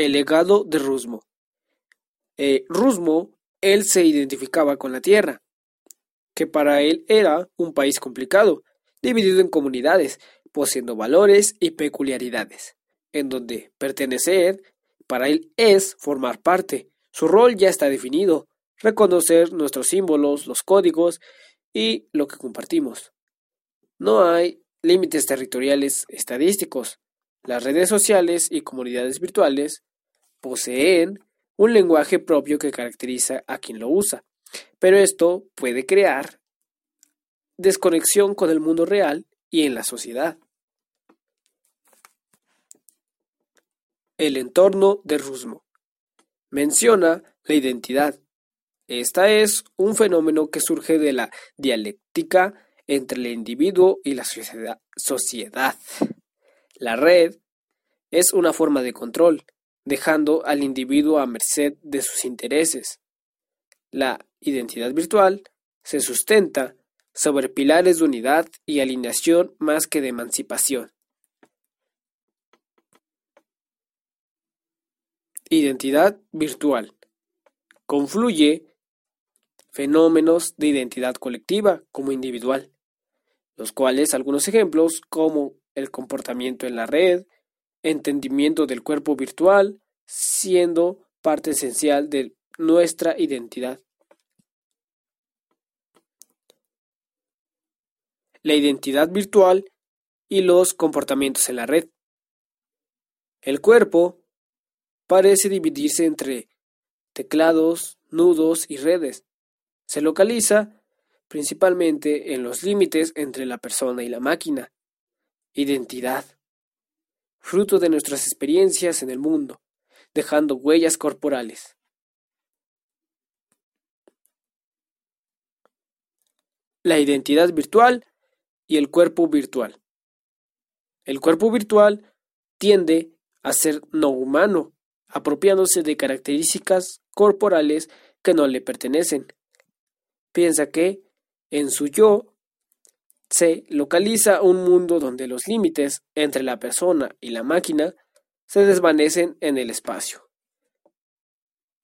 El legado de Rusmo. Eh, Rusmo, él se identificaba con la tierra, que para él era un país complicado, dividido en comunidades, poseyendo valores y peculiaridades, en donde pertenecer para él es formar parte. Su rol ya está definido, reconocer nuestros símbolos, los códigos y lo que compartimos. No hay límites territoriales estadísticos. Las redes sociales y comunidades virtuales poseen un lenguaje propio que caracteriza a quien lo usa, pero esto puede crear desconexión con el mundo real y en la sociedad. El entorno de Rusmo menciona la identidad. Esta es un fenómeno que surge de la dialéctica entre el individuo y la sociedad. La red es una forma de control, dejando al individuo a merced de sus intereses. La identidad virtual se sustenta sobre pilares de unidad y alineación más que de emancipación. Identidad virtual. Confluye fenómenos de identidad colectiva como individual, los cuales algunos ejemplos como el comportamiento en la red, entendimiento del cuerpo virtual, siendo parte esencial de nuestra identidad. La identidad virtual y los comportamientos en la red. El cuerpo parece dividirse entre teclados, nudos y redes. Se localiza principalmente en los límites entre la persona y la máquina. Identidad. Fruto de nuestras experiencias en el mundo, dejando huellas corporales. La identidad virtual y el cuerpo virtual. El cuerpo virtual tiende a ser no humano, apropiándose de características corporales que no le pertenecen. Piensa que en su yo se localiza un mundo donde los límites entre la persona y la máquina se desvanecen en el espacio.